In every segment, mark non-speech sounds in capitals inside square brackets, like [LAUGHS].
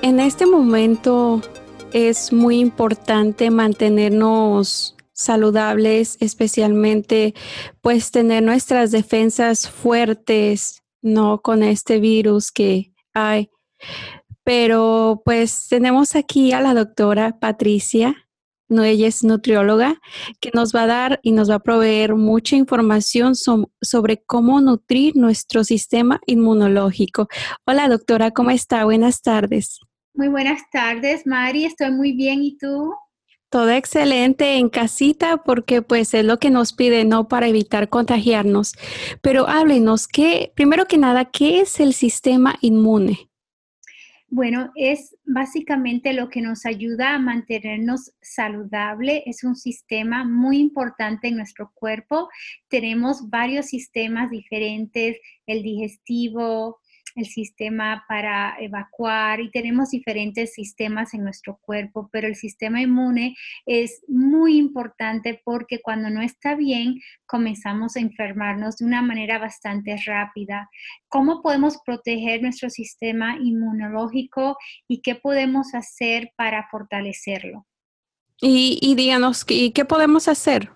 En este momento es muy importante mantenernos saludables, especialmente pues tener nuestras defensas fuertes, no con este virus que hay. Pero pues tenemos aquí a la doctora Patricia, no, ella es nutrióloga, que nos va a dar y nos va a proveer mucha información sobre cómo nutrir nuestro sistema inmunológico. Hola doctora, ¿cómo está? Buenas tardes. Muy buenas tardes, Mari, estoy muy bien, ¿y tú? Todo excelente en casita porque pues es lo que nos pide, ¿no? Para evitar contagiarnos. Pero háblenos, ¿qué, primero que nada, ¿qué es el sistema inmune? Bueno, es básicamente lo que nos ayuda a mantenernos saludable. Es un sistema muy importante en nuestro cuerpo. Tenemos varios sistemas diferentes, el digestivo, el sistema para evacuar y tenemos diferentes sistemas en nuestro cuerpo, pero el sistema inmune es muy importante porque cuando no está bien comenzamos a enfermarnos de una manera bastante rápida. ¿Cómo podemos proteger nuestro sistema inmunológico y qué podemos hacer para fortalecerlo? Y, y ¿qué podemos hacer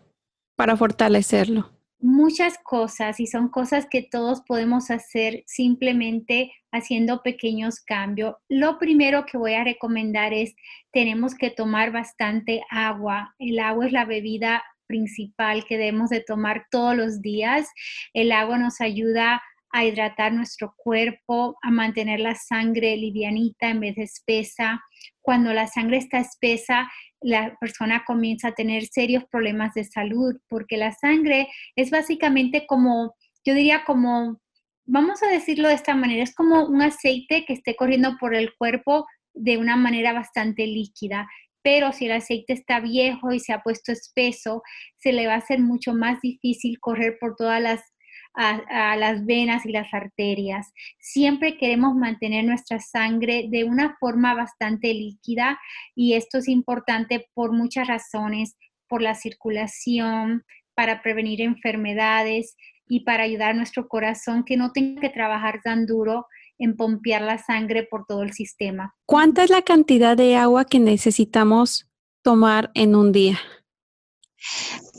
para fortalecerlo? Muchas cosas y son cosas que todos podemos hacer simplemente haciendo pequeños cambios. Lo primero que voy a recomendar es tenemos que tomar bastante agua. El agua es la bebida principal que debemos de tomar todos los días. El agua nos ayuda a hidratar nuestro cuerpo, a mantener la sangre livianita en vez de espesa. Cuando la sangre está espesa, la persona comienza a tener serios problemas de salud, porque la sangre es básicamente como, yo diría como, vamos a decirlo de esta manera, es como un aceite que esté corriendo por el cuerpo de una manera bastante líquida. Pero si el aceite está viejo y se ha puesto espeso, se le va a hacer mucho más difícil correr por todas las a, las venas y las arterias. Siempre queremos mantener nuestra sangre de una forma bastante líquida y esto es importante por muchas razones, por la circulación, para prevenir enfermedades y para ayudar a nuestro corazón que no tenga que trabajar tan duro en pompear la sangre por todo el sistema. ¿Cuánta es la cantidad de agua que necesitamos tomar en un día?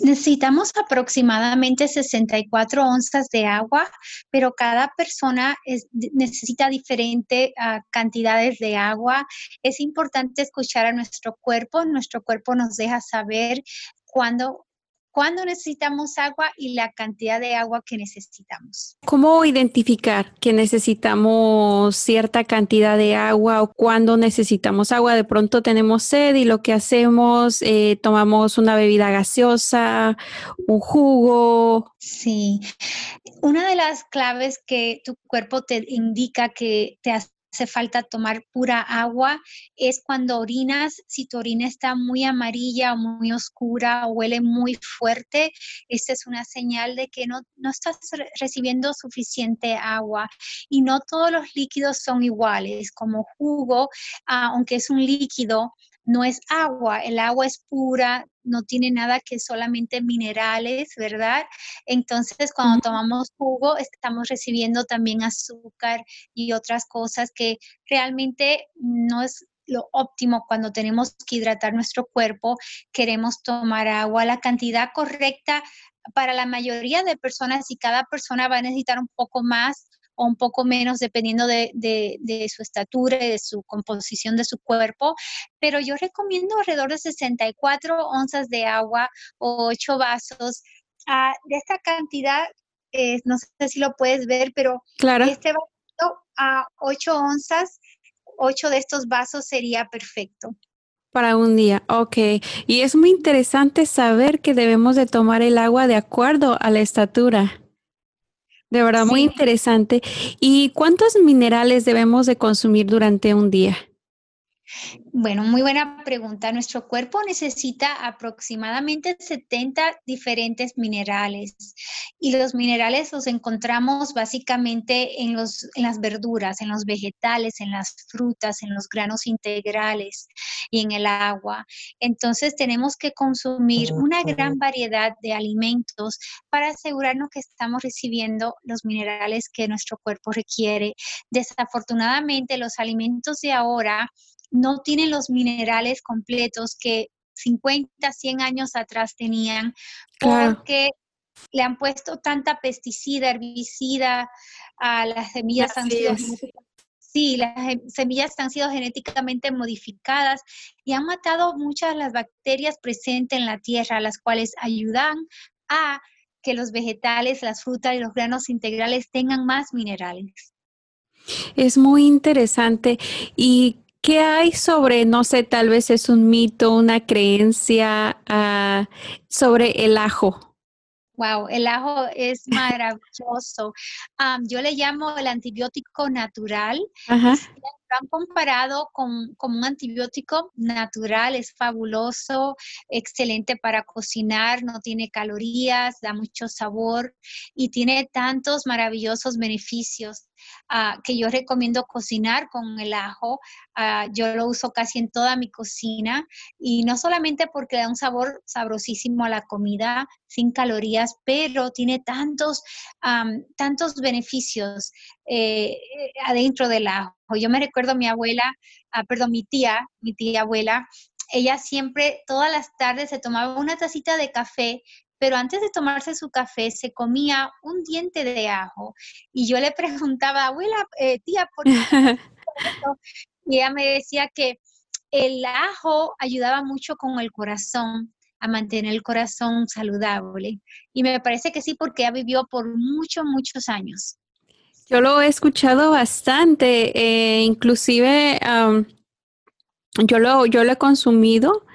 Necesitamos aproximadamente 64 onzas de agua, pero cada persona necesita diferentes ah, cantidades de agua. Es importante escuchar a nuestro cuerpo. Nuestro cuerpo nos deja saber cuándo cuándo necesitamos agua y la cantidad de agua que necesitamos. ¿Cómo identificar que necesitamos cierta cantidad de agua o cuándo necesitamos agua? De pronto tenemos sed y lo que hacemos, eh, tomamos una bebida gaseosa, un jugo. Sí, una de las claves que tu cuerpo te indica que te has hace falta tomar pura agua es cuando orinas, si tu orina está muy amarilla o muy oscura o huele muy fuerte, esta es una señal de que no, no estás recibiendo suficiente agua. Y no todos los líquidos son iguales, como jugo, ah, aunque es un líquido, no es agua, el agua es pura, no tiene nada que solamente minerales, ¿verdad? Entonces, cuando tomamos jugo, estamos recibiendo también azúcar y otras cosas que realmente no es lo óptimo cuando tenemos que hidratar nuestro cuerpo, queremos tomar agua, la cantidad correcta para la mayoría de personas y cada persona va a necesitar un poco más o un poco menos dependiendo de, su estatura y de su composición de su cuerpo, pero yo recomiendo alrededor de 64 onzas de agua o 8 vasos. Ah, de esta cantidad, eh, no sé si lo puedes ver, pero claro. este vaso a 8 onzas, 8 de estos vasos sería perfecto. Para un día, ok. Y es muy interesante saber que debemos de tomar el agua de acuerdo a la estatura. De verdad, muy interesante. ¿Y cuántos minerales debemos de consumir durante un día? Bueno, muy buena pregunta. Nuestro cuerpo necesita aproximadamente 70 diferentes minerales y los minerales los encontramos básicamente en, los, en las verduras, en los vegetales, en las frutas, en los granos integrales y en el agua. Entonces tenemos que consumir una gran variedad de alimentos para asegurarnos que estamos recibiendo los minerales que nuestro cuerpo requiere. Desafortunadamente los alimentos de ahora no tienen los minerales completos que 50, 100 años atrás tenían, porque le han puesto tanta pesticida, herbicida a las semillas han sido Sí, las semillas han sido genéticamente modificadas y han matado muchas de las bacterias presentes en la tierra, las cuales ayudan a que los vegetales, las frutas y los granos integrales tengan más minerales. Es muy interesante. ¿Y ¿Qué hay sobre, no sé, tal vez es un mito, una creencia uh, sobre el ajo? Wow, el ajo es maravilloso. Um, yo le llamo el antibiótico natural. Ajá han comparado con, un antibiótico natural, es fabuloso, excelente para cocinar, no tiene calorías, da mucho sabor y tiene tantos maravillosos beneficios. Ah, que yo recomiendo cocinar con el ajo. Ah, yo lo uso casi en toda mi cocina y no solamente porque da un sabor sabrosísimo a la comida, sin calorías, pero tiene tantos, tantos beneficios eh, adentro del ajo. Yo me recuerdo mi abuela, ah, perdón, mi tía, mi tía abuela, ella siempre, todas las tardes se tomaba una tacita de café, pero antes de tomarse su café se comía un diente de ajo. Y yo le preguntaba, abuela, eh, tía, ¿por qué? [LAUGHS] y ella me decía que el ajo ayudaba mucho con el corazón, a mantener el corazón saludable. Y me parece que sí, porque ella vivió por muchos, muchos años. Yo lo he escuchado bastante, eh, inclusive yo, lo, yo lo he consumido,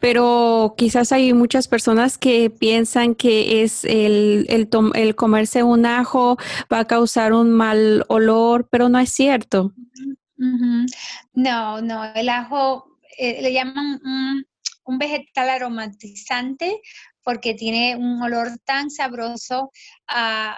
pero quizás hay muchas personas que piensan que es el, el, el comerse un ajo va a causar un mal olor, pero no es cierto. No, no, el ajo eh, le llaman un, un vegetal aromatizante porque tiene un olor tan sabroso uh,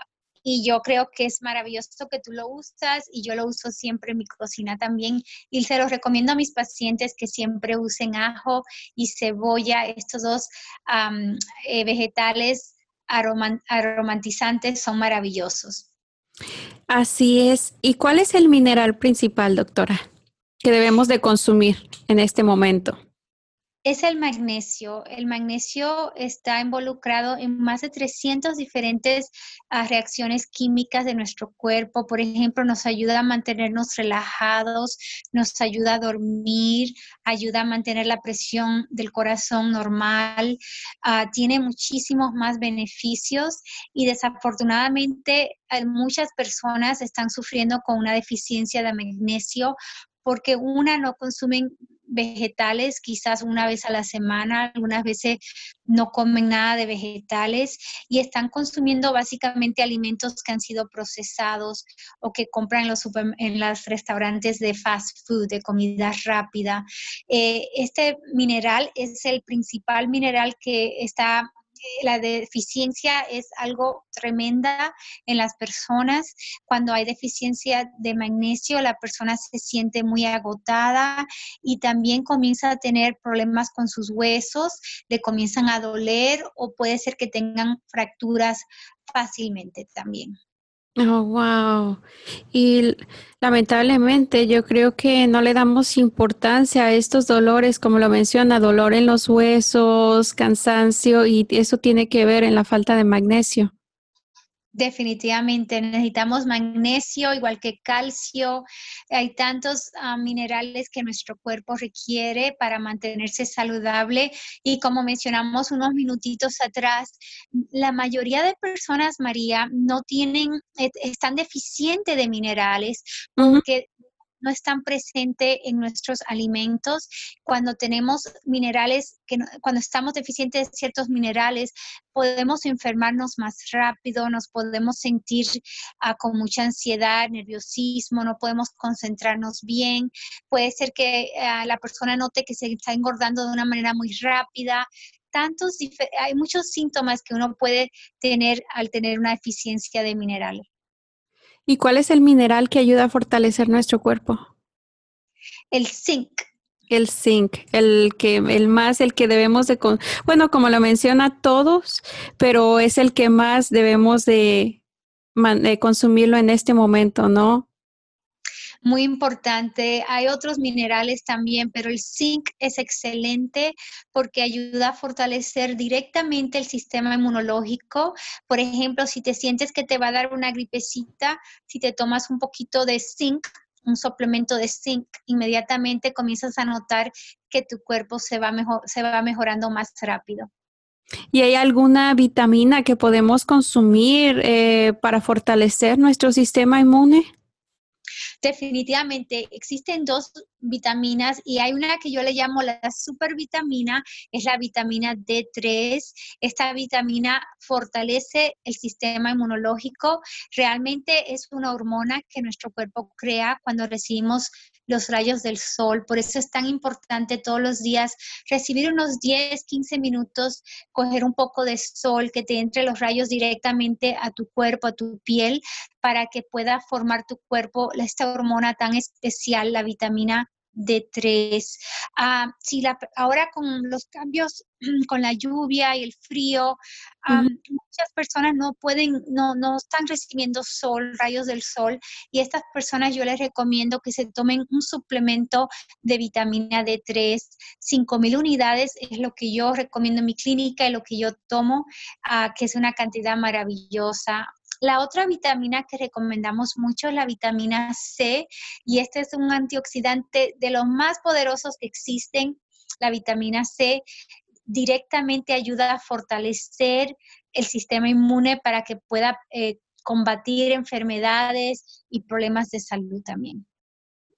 y yo creo que es maravilloso que tú lo usas y yo lo uso siempre en mi cocina también y se los recomiendo a mis pacientes que siempre usen ajo y cebolla, estos dos eh, vegetales aromatizantes son maravillosos. Así es. ¿Y cuál es el mineral principal, doctora, que debemos de consumir en este momento? Es el magnesio. El magnesio está involucrado en más de 300 diferentes ah, reacciones químicas de nuestro cuerpo. Por ejemplo, nos ayuda a mantenernos relajados, nos ayuda a dormir, ayuda a mantener la presión del corazón normal. Ah, tiene muchísimos más beneficios y desafortunadamente muchas personas están sufriendo con una deficiencia de magnesio porque una no consumen vegetales quizás una vez a la semana, algunas veces no comen nada de vegetales y están consumiendo básicamente alimentos que han sido procesados o que compran en los, en los restaurantes de fast food, de comida rápida. Eh, este mineral es el principal mineral que está la deficiencia es algo tremenda en las personas. Cuando hay deficiencia de magnesio, la persona se siente muy agotada y también comienza a tener problemas con sus huesos, le comienzan a doler o puede ser que tengan fracturas fácilmente también. Oh, wow. Y lamentablemente yo creo que no le damos importancia a estos dolores, como lo menciona, dolor en los huesos, cansancio, y eso tiene que ver en la falta de magnesio. Definitivamente necesitamos magnesio, igual que calcio. Hay tantos ah, minerales que nuestro cuerpo requiere para mantenerse saludable. Y como mencionamos unos minutitos atrás, la mayoría de personas, María, no tienen, están deficientes de minerales porque no están presentes en nuestros alimentos. Cuando tenemos minerales, que cuando estamos deficientes de ciertos minerales, podemos enfermarnos más rápido, nos podemos sentir ah, con mucha ansiedad, nerviosismo, no podemos concentrarnos bien. Puede ser que ah, la persona note que se está engordando de una manera muy rápida tantos, hay muchos síntomas que uno puede tener al tener una deficiencia de mineral. ¿Y cuál es el mineral que ayuda a fortalecer nuestro cuerpo? El zinc. El zinc, el que, el más, el que debemos de, bueno, como lo menciona todos, pero es el que más debemos de, de consumirlo en este momento, ¿no? Muy importante. Hay otros minerales también, pero el zinc es excelente porque ayuda a fortalecer directamente el sistema inmunológico. Por ejemplo, si te sientes que te va a dar una gripecita, si te tomas un poquito de zinc, un suplemento de zinc, inmediatamente comienzas a notar que tu cuerpo se va, mejor, se va mejorando más rápido. ¿Y hay alguna vitamina que podemos consumir eh, para fortalecer nuestro sistema inmune? Definitivamente existen dos vitaminas y hay una que yo le llamo la supervitamina, es la vitamina D3. Esta vitamina fortalece el sistema inmunológico. Realmente es una hormona que nuestro cuerpo crea cuando recibimos los rayos del sol. Por eso es tan importante todos los días recibir unos 10, 15 minutos, coger un poco de sol, que te entre los rayos directamente a tu cuerpo, a tu piel, para que pueda formar tu cuerpo esta hormona tan especial, la vitamina de tres. Ah, si la, ahora con los cambios, [CLEARS THROAT] con la lluvia y el frío, muchas personas no pueden, no, no están recibiendo sol, rayos del sol, y estas personas yo les recomiendo que se tomen un suplemento de vitamina D3. 5000 unidades es lo que yo recomiendo en mi clínica y lo que yo tomo, ah, que es una cantidad maravillosa. La otra vitamina que recomendamos mucho es la vitamina C y este es un antioxidante de los más poderosos que existen. La vitamina C directamente ayuda a fortalecer el sistema inmune para que pueda eh, combatir enfermedades y problemas de salud también.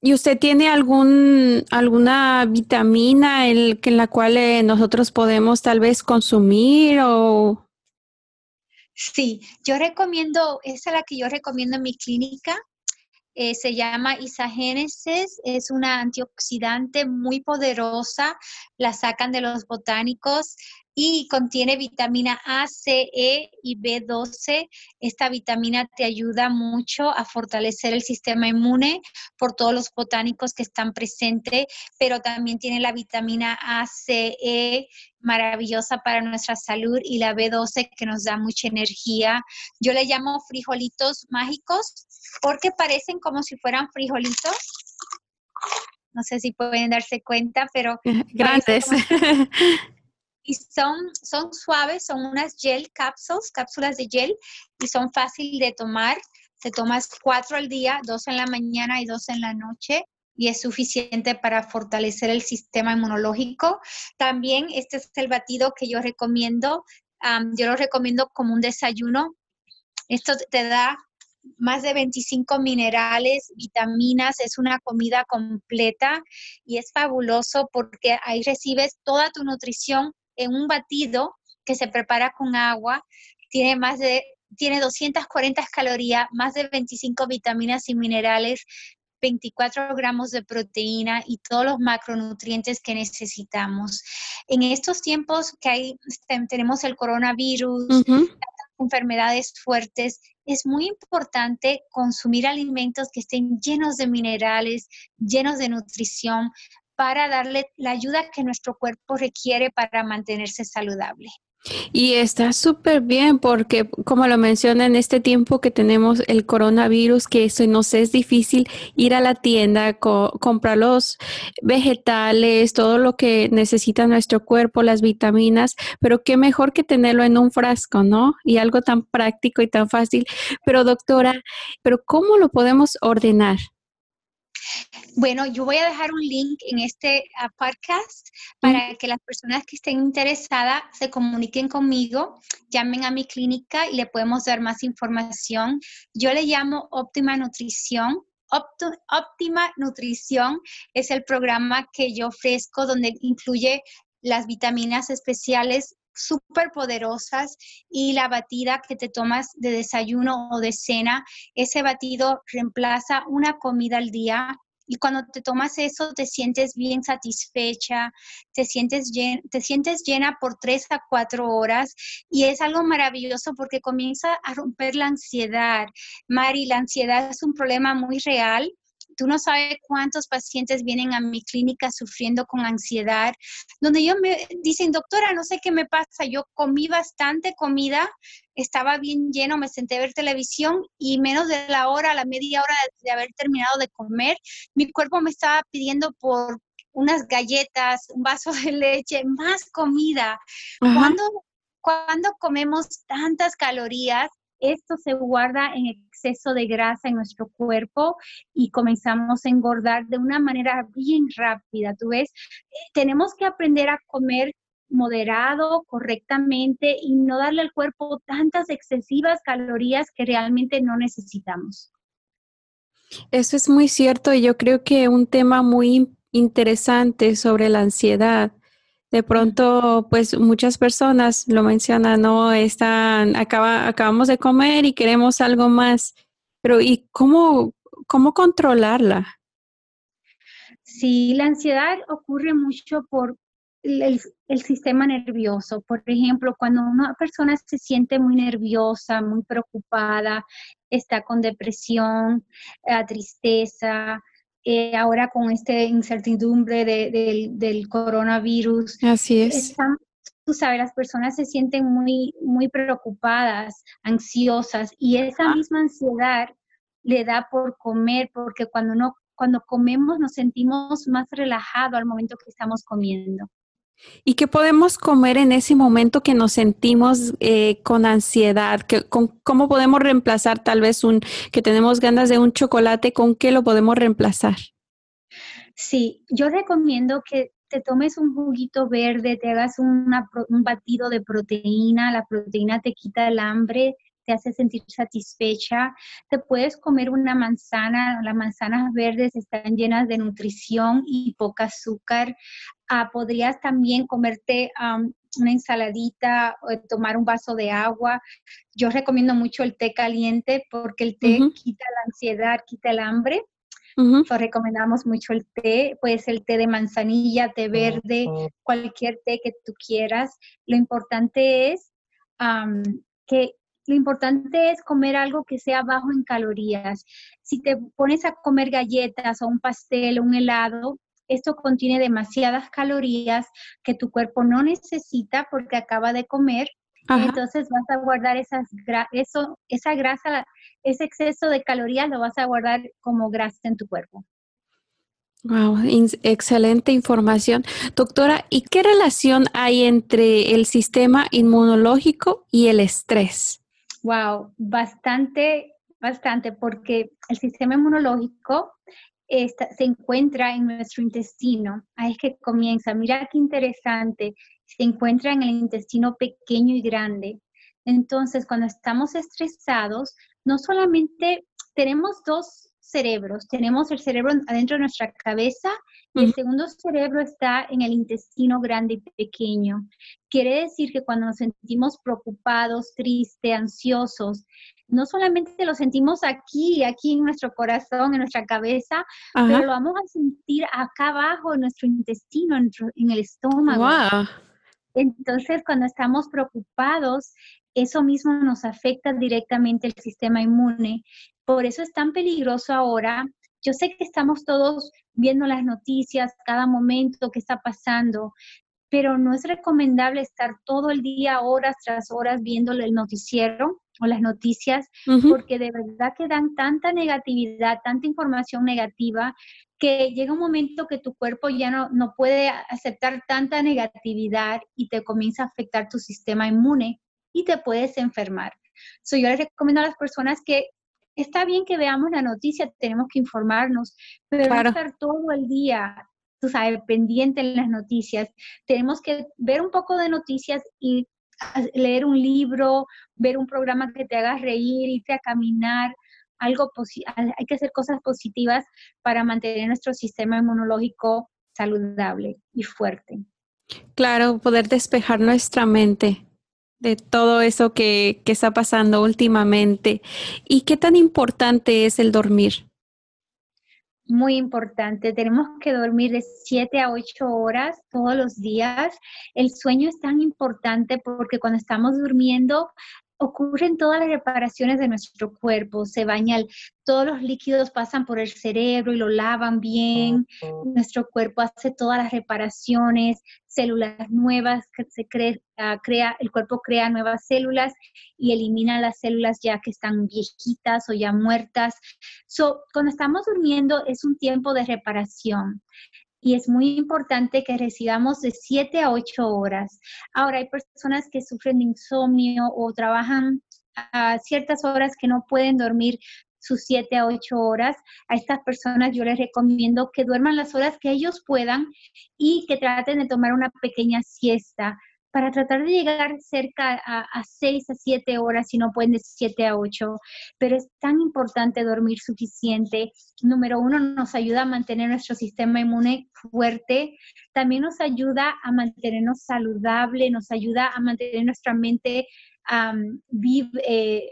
¿Y usted tiene algún, alguna vitamina en, en la cual eh, nosotros podemos tal vez consumir o Sí, yo recomiendo, esa es la que yo recomiendo en mi clínica. Eh, se llama Isagénesis, es una antioxidante muy poderosa, la sacan de los botánicos y contiene vitamina A, C, E y B12. Esta vitamina te ayuda mucho a fortalecer el sistema inmune por todos los botánicos que están presentes, pero también tiene la vitamina A, C, E maravillosa para nuestra salud y la B12 que nos da mucha energía. Yo le llamo frijolitos mágicos porque parecen como si fueran frijolitos. No sé si pueden darse cuenta, pero... [LAUGHS] Grandes. [LAUGHS] y son, son suaves, son unas gel capsules, cápsulas de gel, y son fáciles de tomar. Te tomas cuatro al día, dos en la mañana y dos en la noche, y es suficiente para fortalecer el sistema inmunológico. También este es el batido que yo recomiendo. yo lo recomiendo como un desayuno. Esto te da más de 25 minerales, vitaminas, es una comida completa y es fabuloso porque ahí recibes toda tu nutrición en un batido que se prepara con agua, tiene más de tiene 240 calorías, más de 25 vitaminas y minerales, 24 gramos de proteína y todos los macronutrientes que necesitamos. En estos tiempos que hay, este, tenemos el coronavirus, enfermedades fuertes, es muy importante consumir alimentos que estén llenos de minerales, llenos de nutrición, para darle la ayuda que nuestro cuerpo requiere para mantenerse saludable. Y está súper bien porque, como lo menciona en este tiempo que tenemos el coronavirus, que eso nos es difícil ir a la tienda, comprar los vegetales, todo lo que necesita nuestro cuerpo, las vitaminas, pero qué mejor que tenerlo en un frasco, ¿no? Y algo tan práctico y tan fácil. Pero doctora, ¿pero cómo lo podemos ordenar? Bueno, yo voy a dejar un link en este ah, podcast para que las personas que estén interesadas se comuniquen conmigo, llamen a mi clínica y le podemos dar más información. Yo le llamo óptima nutrición Óptima Nutrición es el programa que yo ofrezco donde incluye las vitaminas especiales súper poderosas y la batida que te tomas de desayuno o de cena. Ese batido reemplaza una comida al día y cuando te tomas eso te sientes bien satisfecha, te sientes, te sientes llena por tres a cuatro horas y es algo maravilloso porque comienza a romper la ansiedad. Mari, la ansiedad es un problema muy real tú no sabes cuántos pacientes vienen a mi clínica sufriendo con ansiedad, donde ellos me dicen, doctora, no sé qué me pasa, yo comí bastante comida, estaba bien lleno, me senté a ver televisión y menos de la hora, la media hora de, haber terminado de comer, mi cuerpo me estaba pidiendo por unas galletas, un vaso de leche, más comida. Cuando, cuando comemos tantas calorías, esto se guarda en exceso de grasa en nuestro cuerpo y comenzamos a engordar de una manera bien rápida. Tú ves, tenemos que aprender a comer moderado, correctamente y no darle al cuerpo tantas excesivas calorías que realmente no necesitamos. Eso es muy cierto y yo creo que un tema muy interesante sobre la ansiedad de pronto, pues muchas personas lo mencionan, no están, acaba, acabamos de comer y queremos algo más, pero ¿y cómo, cómo controlarla? Sí, la ansiedad ocurre mucho por el, el, sistema nervioso. Por ejemplo, cuando una persona se siente muy nerviosa, muy preocupada, está con depresión, eh, tristeza, eh, ahora con esta incertidumbre del coronavirus. Así es. tú sabes, las personas se sienten muy, muy preocupadas, ansiosas, y esa ah. misma ansiedad le da por comer, porque cuando, no, cuando comemos nos sentimos más relajados al momento que estamos comiendo. ¿Y qué podemos comer en ese momento que nos sentimos eh, con ansiedad? ¿Cómo podemos reemplazar tal vez un que tenemos ganas de un chocolate? ¿Con qué lo podemos reemplazar? Sí, yo recomiendo que te tomes un juguito verde, te hagas un batido de proteína, la proteína te quita el hambre, te hace sentir satisfecha. Te puedes comer una manzana, las manzanas verdes están llenas de nutrición y poca azúcar. Ah, podrías también comerte una ensaladita o tomar un vaso de agua. Yo recomiendo mucho el té caliente porque el té quita la ansiedad, quita el hambre. recomendamos mucho el té, pues el té de manzanilla, té verde, cualquier té que tú quieras. Lo importante es que lo importante es comer algo que sea bajo en calorías. Si te pones a comer galletas o un pastel o un helado, esto contiene demasiadas calorías que tu cuerpo no necesita porque acaba de comer. Entonces vas a guardar esas eso, esa grasa, ese exceso de calorías lo vas a guardar como grasa en tu cuerpo. Wow, excelente información. Doctora, ¿y qué relación hay entre el sistema inmunológico y el estrés? Wow, bastante, bastante, porque el sistema inmunológico se encuentra en nuestro intestino. Ahí es que comienza. Mira qué interesante. Se encuentra en el intestino pequeño y grande. Entonces, cuando estamos estresados, no solamente tenemos dos cerebros. Tenemos el cerebro adentro de nuestra cabeza y el segundo cerebro está en el intestino grande y pequeño. Quiere decir que cuando nos sentimos preocupados, tristes, ansiosos, no solamente lo sentimos aquí, aquí en nuestro corazón, en nuestra cabeza, pero lo vamos a sentir acá abajo en nuestro intestino, en, el estómago. Entonces, cuando estamos preocupados, eso mismo nos afecta directamente el sistema inmune. Por eso es tan peligroso ahora. Yo sé que estamos todos viendo las noticias cada momento que está pasando, pero no es recomendable estar todo el día, horas tras horas, viendo el noticiero o las noticias, porque de verdad que dan tanta negatividad, tanta información negativa, que llega un momento que tu cuerpo ya no, no puede aceptar tanta negatividad y te comienza a afectar tu sistema inmune y te puedes enfermar. So, yo les recomiendo a las personas que está bien que veamos la noticia, tenemos que informarnos, pero no estar todo el día, tú sabes, pendiente en las noticias. Tenemos que ver un poco de noticias y leer un libro, ver un programa que te haga reír, irte a caminar, algo hay que hacer cosas positivas para mantener nuestro sistema inmunológico saludable y fuerte. Claro, poder despejar nuestra mente de todo eso que, que está pasando últimamente. ¿Y qué tan importante es el dormir? muy importante. Tenemos que dormir de 7 a 8 horas todos los días. El sueño es tan importante porque cuando estamos durmiendo ocurren todas las reparaciones de nuestro cuerpo, se baña, todos los líquidos pasan por el cerebro y lo lavan bien, nuestro cuerpo hace todas las reparaciones, células nuevas, se ah, crea, el cuerpo crea nuevas células y elimina las células ya que están viejitas o ya muertas. So, cuando estamos durmiendo es un tiempo de reparación y es muy importante que recibamos de 7 a 8 horas. Ahora, hay personas que sufren de insomnio o trabajan a ciertas horas que no pueden dormir sus 7 a 8 horas. A estas personas yo les recomiendo que duerman las horas que ellos puedan y que traten de tomar una pequeña siesta para tratar de llegar cerca a, a 6 a 7 horas, si no pueden de 7 a 8, pero es tan importante dormir suficiente. Número uno, nos ayuda a mantener nuestro sistema inmune fuerte, también nos ayuda a mantenernos saludable, nos ayuda a mantener nuestra mente eh,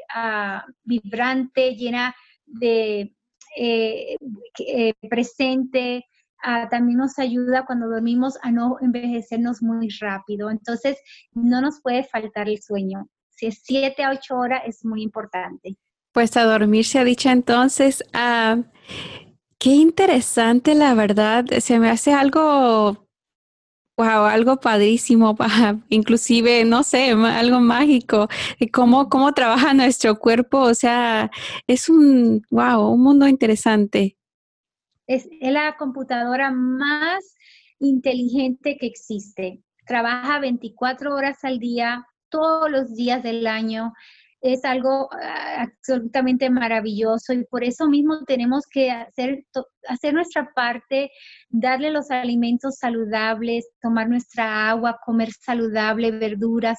vibrante, llena de eh, eh, presente, Ah, también nos ayuda cuando dormimos a no envejecernos muy rápido. Entonces, no nos puede faltar el sueño. Si es 7 a 8 horas, es muy importante. Pues a dormir se ha dicho entonces. Ah, qué interesante, la verdad. Se me hace algo, wow, algo padrísimo, [LAUGHS] inclusive, no sé, algo mágico. Cómo, cómo trabaja nuestro cuerpo. O sea, es un, wow, un mundo interesante es la computadora más inteligente que existe. Trabaja 24 horas al día, todos los días del año. Es algo ah, absolutamente maravilloso y por eso mismo tenemos que hacer, hacer nuestra parte, darle los alimentos saludables, tomar nuestra agua, comer saludable, verduras.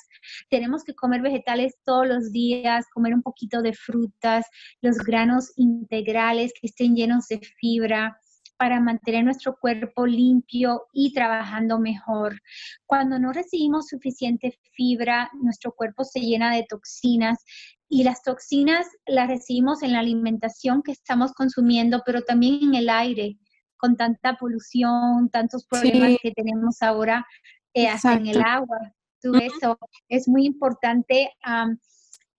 Tenemos que comer vegetales todos los días, comer un poquito de frutas, los granos integrales que estén llenos de fibra para mantener nuestro cuerpo limpio y trabajando mejor. Cuando no recibimos suficiente fibra, nuestro cuerpo se llena de toxinas y las toxinas las recibimos en la alimentación que estamos consumiendo, pero también en el aire, con tanta polución, tantos problemas que tenemos ahora, eh, hasta en el agua. Todo eso es muy importante.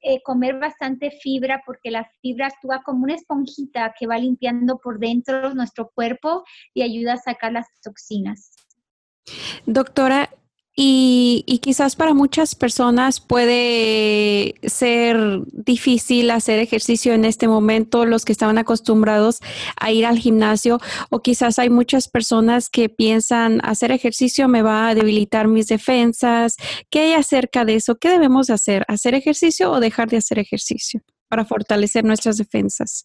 Eh, comer bastante fibra porque la fibra actúa como una esponjita que va limpiando por dentro nuestro cuerpo y ayuda a sacar las toxinas. Doctora, y, quizás para muchas personas puede ser difícil hacer ejercicio en este momento, los que estaban acostumbrados a ir al gimnasio, o quizás hay muchas personas que piensan hacer ejercicio me va a debilitar mis defensas. ¿Qué hay acerca de eso? ¿Qué debemos hacer? ¿Hacer ejercicio o dejar de hacer ejercicio para fortalecer nuestras defensas?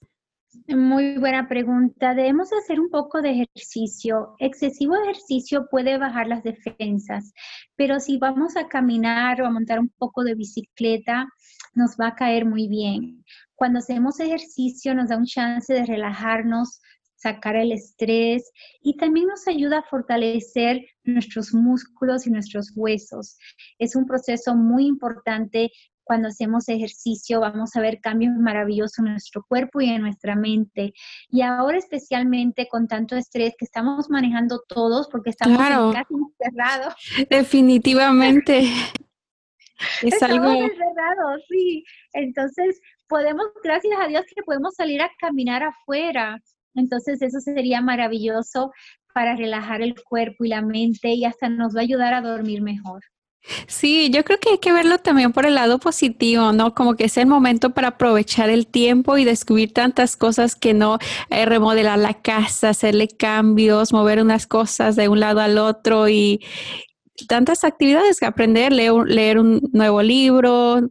Muy buena pregunta. Debemos hacer un poco de ejercicio. Excesivo ejercicio puede bajar las defensas, pero si vamos a caminar o a montar un poco de bicicleta, nos va a caer muy bien. Cuando hacemos ejercicio nos da un chance de relajarnos, sacar el estrés y también nos ayuda a fortalecer nuestros músculos y nuestros huesos. Es un proceso muy importante cuando hacemos ejercicio vamos a ver cambios maravillosos en nuestro cuerpo y en nuestra mente. Y ahora especialmente con tanto estrés que estamos manejando todos porque estamos casi encerrados. [LAUGHS] Definitivamente. [LAUGHS] es estamos algo... encerrados, sí. Entonces podemos, gracias a Dios que podemos salir a caminar afuera. Entonces eso sería maravilloso para relajar el cuerpo y la mente y hasta nos va a ayudar a dormir mejor. Sí, yo creo que hay que verlo también por el lado positivo, ¿no? Como que es el momento para aprovechar el tiempo y descubrir tantas cosas que no, eh, remodelar la casa, hacerle cambios, mover unas cosas de un lado al otro y tantas actividades que aprender, leer, un nuevo libro.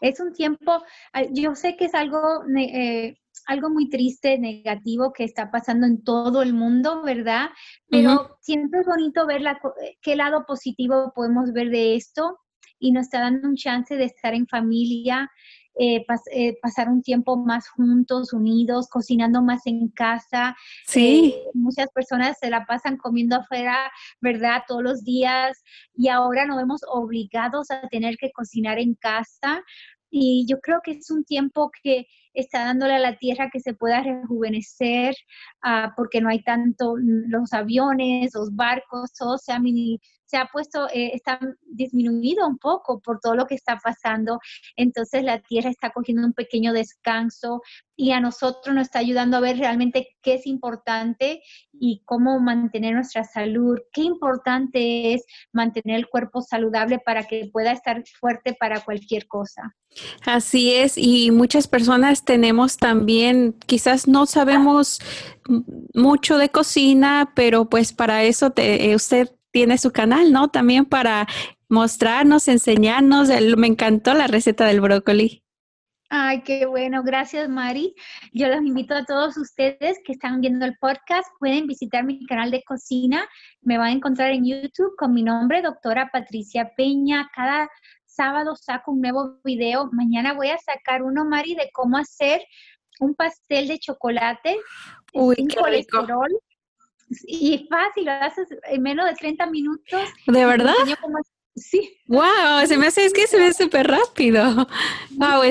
Es un tiempo, yo sé que es algo eh, algo muy triste, negativo que está pasando en todo el mundo, ¿verdad? Pero siempre es bonito ver la, qué lado positivo podemos ver de esto y nos está dando un chance de estar en familia eh, eh, pasar un tiempo más juntos, unidos, cocinando más en casa. Sí. muchas personas se la pasan comiendo afuera, ¿verdad? Todos los días y ahora nos vemos obligados a tener que cocinar en casa. Y yo creo que es un tiempo que está dándole a la tierra que se pueda rejuvenecer, uh, porque no hay tanto los aviones, los barcos, todo se ha, se ha puesto, eh, está disminuido un poco por todo lo que está pasando. Entonces la tierra está cogiendo un pequeño descanso y a nosotros nos está ayudando a ver realmente qué es importante y cómo mantener nuestra salud. Qué importante es mantener el cuerpo saludable para que pueda estar fuerte para cualquier cosa. Así es, y muchas personas tenemos también, quizás no sabemos mucho de cocina, pero pues para eso te, usted tiene su canal, ¿no? También para mostrarnos, enseñarnos. me encantó la receta del brócoli. Ay, qué bueno. Gracias, Mari. Yo los invito a todos ustedes que están viendo el podcast. Pueden visitar mi canal de cocina. Me van a encontrar en YouTube con mi nombre, doctora Patricia Peña. Cada sábado saco un nuevo video. Mañana voy a sacar uno, Mari, de cómo hacer un pastel de chocolate Uy, sin colesterol. Y fácil, lo haces en menos de 30 minutos. ¿De verdad? sí. Wow, se me hace, es que se ve súper rápido. Wow,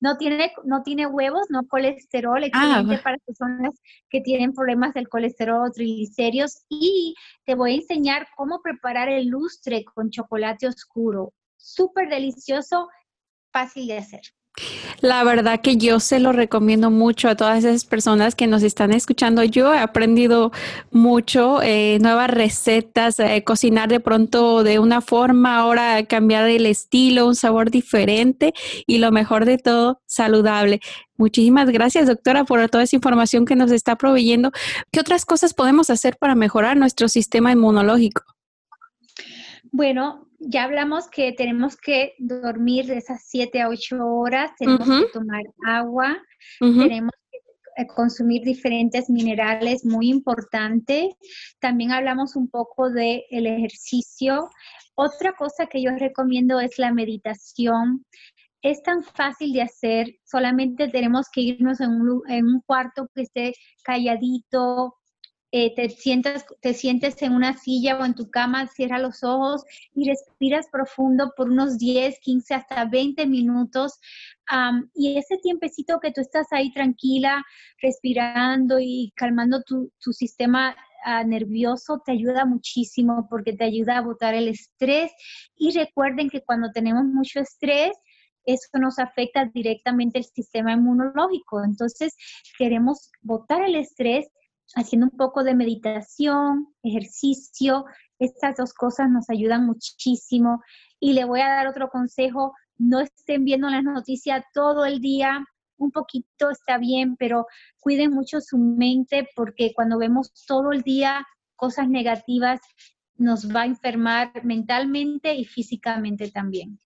no tiene, no tiene huevos, no colesterol, ah, excelente para personas que tienen problemas del colesterol, triglicéridos. Y te voy a enseñar cómo preparar el lustre con chocolate oscuro. Súper delicioso, fácil de hacer. La verdad que yo se lo recomiendo mucho a todas esas personas que nos están escuchando. Yo he aprendido mucho, eh, nuevas recetas, eh, cocinar de pronto de una forma, ahora cambiar el estilo, un sabor diferente y lo mejor de todo, saludable. Muchísimas gracias, doctora, por toda esa información que nos está proveyendo. ¿Qué otras cosas podemos hacer para mejorar nuestro sistema inmunológico? Bueno, ya hablamos que tenemos que dormir de esas 7 a 8 horas, tenemos que tomar agua, tenemos que eh, consumir diferentes minerales, muy importante. También hablamos un poco del el ejercicio. Otra cosa que yo recomiendo es la meditación. Es tan fácil de hacer, solamente tenemos que irnos en un, en un cuarto que esté calladito, eh, te, sientas, te sientes en una silla o en tu cama, cierra los ojos y respiras profundo por unos 10, 15, hasta 20 minutos. y ese tiempecito que tú estás ahí tranquila, respirando y calmando tu, tu sistema ah, nervioso te ayuda muchísimo porque te ayuda a botar el estrés. Y recuerden que cuando tenemos mucho estrés, eso nos afecta directamente el sistema inmunológico. Entonces, queremos botar el estrés haciendo un poco de meditación, ejercicio. Estas dos cosas nos ayudan muchísimo. Y le voy a dar otro consejo, no estén viendo las noticias todo el día, un poquito está bien, pero cuiden mucho su mente porque cuando vemos todo el día cosas negativas, nos va a enfermar mentalmente y físicamente también.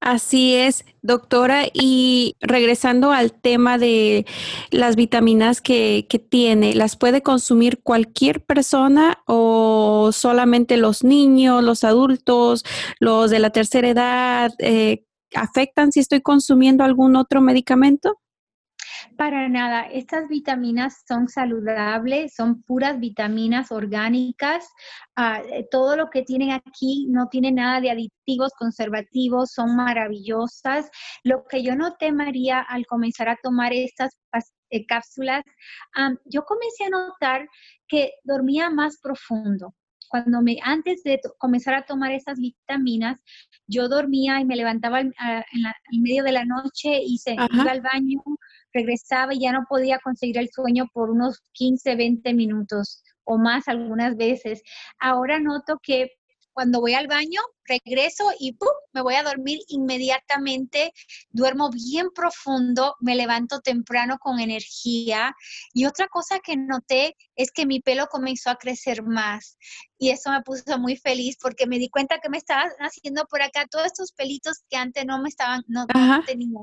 Así es, doctora. Y regresando al tema de las vitaminas que, tiene, ¿las puede consumir cualquier persona o solamente los niños, los adultos, los de la tercera edad? Eh, ¿Afectan si estoy consumiendo algún otro medicamento? Para nada, estas vitaminas son saludables, son puras vitaminas orgánicas. Ah, eh, todo lo que tienen aquí no tiene nada de aditivos, conservativos, son maravillosas. Lo que yo noté, María, al comenzar a tomar estas eh, cápsulas, yo comencé a notar que dormía más profundo cuando me, antes de comenzar a tomar esas vitaminas, yo dormía y me levantaba en, medio de la noche y se iba al baño regresaba y ya no podía conseguir el sueño por unos 15, 20 minutos o más algunas veces. Ahora noto que cuando voy al baño, regreso y ¡pum! me voy a dormir inmediatamente, duermo bien profundo, me levanto temprano con energía. Y otra cosa que noté es que mi pelo comenzó a crecer más. Y eso me puso muy feliz porque me di cuenta que me estaban haciendo por acá todos estos pelitos que antes no me estaban, no, tenía.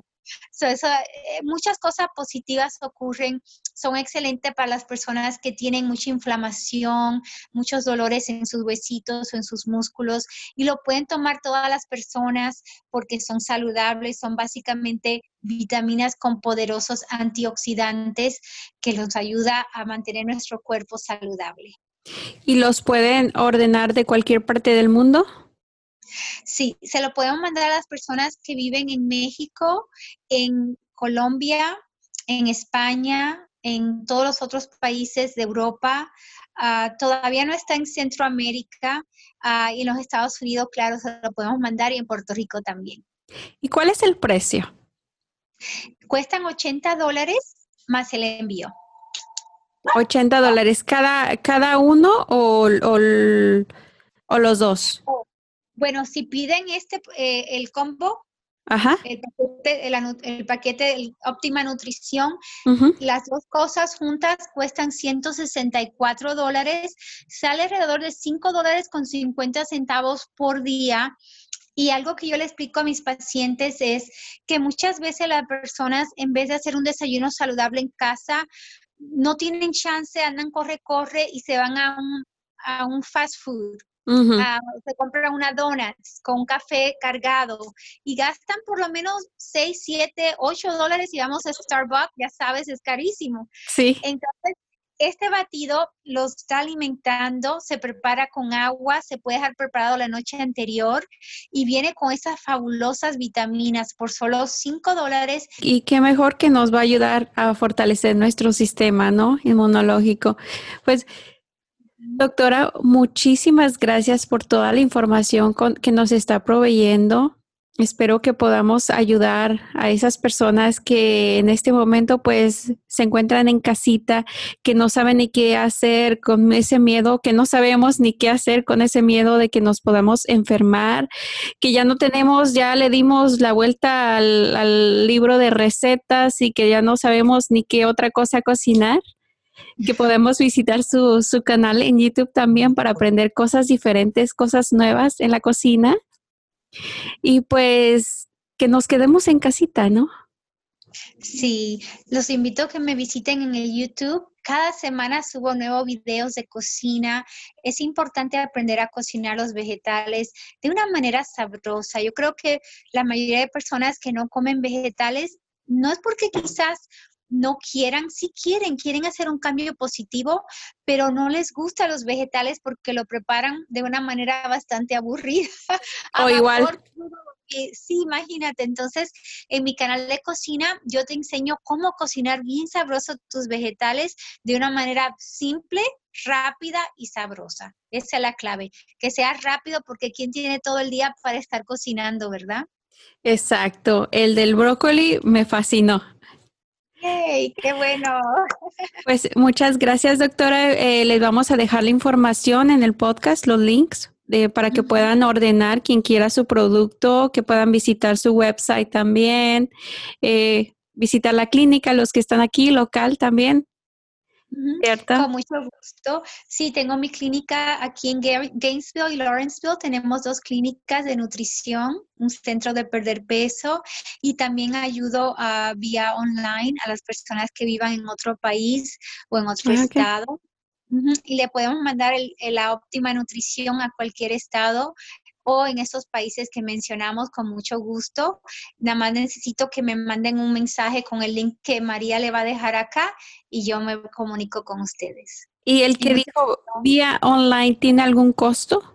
Eso, eh, muchas cosas positivas ocurren, son excelentes para las personas que tienen mucha inflamación, muchos dolores en sus huesitos o en sus músculos y lo pueden tomar todas las personas porque son saludables, son básicamente vitaminas con poderosos antioxidantes que los ayuda a mantener nuestro cuerpo saludable. ¿Y los pueden ordenar de cualquier parte del mundo? Sí, se lo podemos mandar a las personas que viven en México, en Colombia, en España, en todos los otros países de Europa. Ah, todavía no está en Centroamérica ah, y en los Estados Unidos, claro, se lo podemos mandar y en Puerto Rico también. ¿Y cuál es el precio? Cuestan 80 dólares más el envío. 80 dólares cada, cada uno o, o los dos? Bueno, si piden este, eh, el combo, El, paquete, el, óptima nutrición, las dos cosas juntas cuestan 164 dólares, sale alrededor de 5 dólares con 50 centavos por día. Y algo que yo le explico a mis pacientes es que muchas veces las personas, en vez de hacer un desayuno saludable en casa, no tienen chance, andan corre, corre y se van a un, a un fast food Ah, se compra una donut con un café cargado y gastan por lo menos 6, 7, 8 dólares y vamos a Starbucks, ya sabes, es carísimo. Sí. Entonces, este batido lo está alimentando, se prepara con agua, se puede dejar preparado la noche anterior y viene con esas fabulosas vitaminas por solo 5 dólares. Y qué mejor que nos va a ayudar a fortalecer nuestro sistema, ¿no? Inmunológico. Pues Doctora, muchísimas gracias por toda la información que nos está proveyendo. Espero que podamos ayudar a esas personas que en este momento pues se encuentran en casita, que no saben ni qué hacer con ese miedo, que no sabemos ni qué hacer con ese miedo de que nos podamos enfermar, que ya no tenemos, ya le dimos la vuelta al, al libro de recetas y que ya no sabemos ni qué otra cosa cocinar que podemos visitar su, su canal en YouTube también para aprender cosas diferentes, cosas nuevas en la cocina. Y pues que nos quedemos en casita, ¿no? Sí, los invito a que me visiten en el YouTube. Cada semana subo nuevos videos de cocina. Es importante aprender a cocinar los vegetales de una manera sabrosa. Yo creo que la mayoría de personas que no comen vegetales no es porque quizás no quieran, si quieren, quieren hacer un cambio positivo, pero no les gustan los vegetales porque lo preparan de una manera bastante aburrida. [LAUGHS] o igual. sí, imagínate. Entonces, en mi canal de cocina, yo te enseño cómo cocinar bien sabroso tus vegetales de una manera simple, rápida y sabrosa. Esa es la clave. Que sea rápido porque ¿quién tiene todo el día para estar cocinando, verdad? Exacto. El del brócoli me fascinó. ¡Qué bueno! Pues muchas gracias, doctora. Eh, les vamos a dejar la información en el podcast, los links, de, para que puedan ordenar quien quiera su producto, que puedan visitar su website también, eh, visitar la clínica, los que están aquí, local también. ¿Cierto? Con mucho gusto. Sí, tengo mi clínica aquí en Gainesville y Lawrenceville. Tenemos dos clínicas de nutrición, un centro de perder peso y también ayudo a vía online a las personas que vivan en otro país o en otro ah, estado. Y le podemos mandar la óptima nutrición a cualquier estado o en esos países que mencionamos con mucho gusto. Nada más necesito que me manden un mensaje con el link que María le va a dejar acá y yo me comunico con ustedes. ¿Y el que dijo vía online tiene algún costo?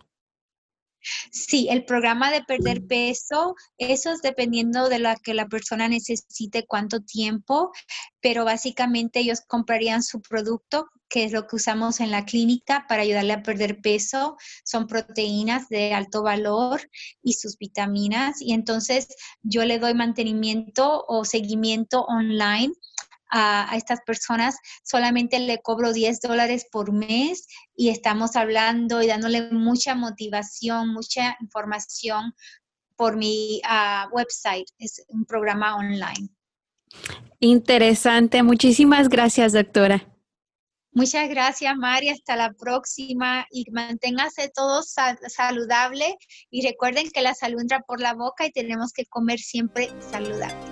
Sí, el programa de perder peso, eso es dependiendo de lo que la persona necesite, cuánto tiempo, pero básicamente ellos comprarían su producto, que es lo que usamos en la clínica para ayudarle a perder peso. Son proteínas de alto valor y sus vitaminas. Y entonces yo le doy mantenimiento o seguimiento online a, estas personas, solamente le cobro 10 dólares por mes y estamos hablando y dándole mucha motivación, mucha información por mi ah, website. Es un programa online. Interesante. Muchísimas gracias, doctora. Muchas gracias, María. Hasta la próxima y manténgase todos saludable y recuerden que la salud entra por la boca y tenemos que comer siempre saludable.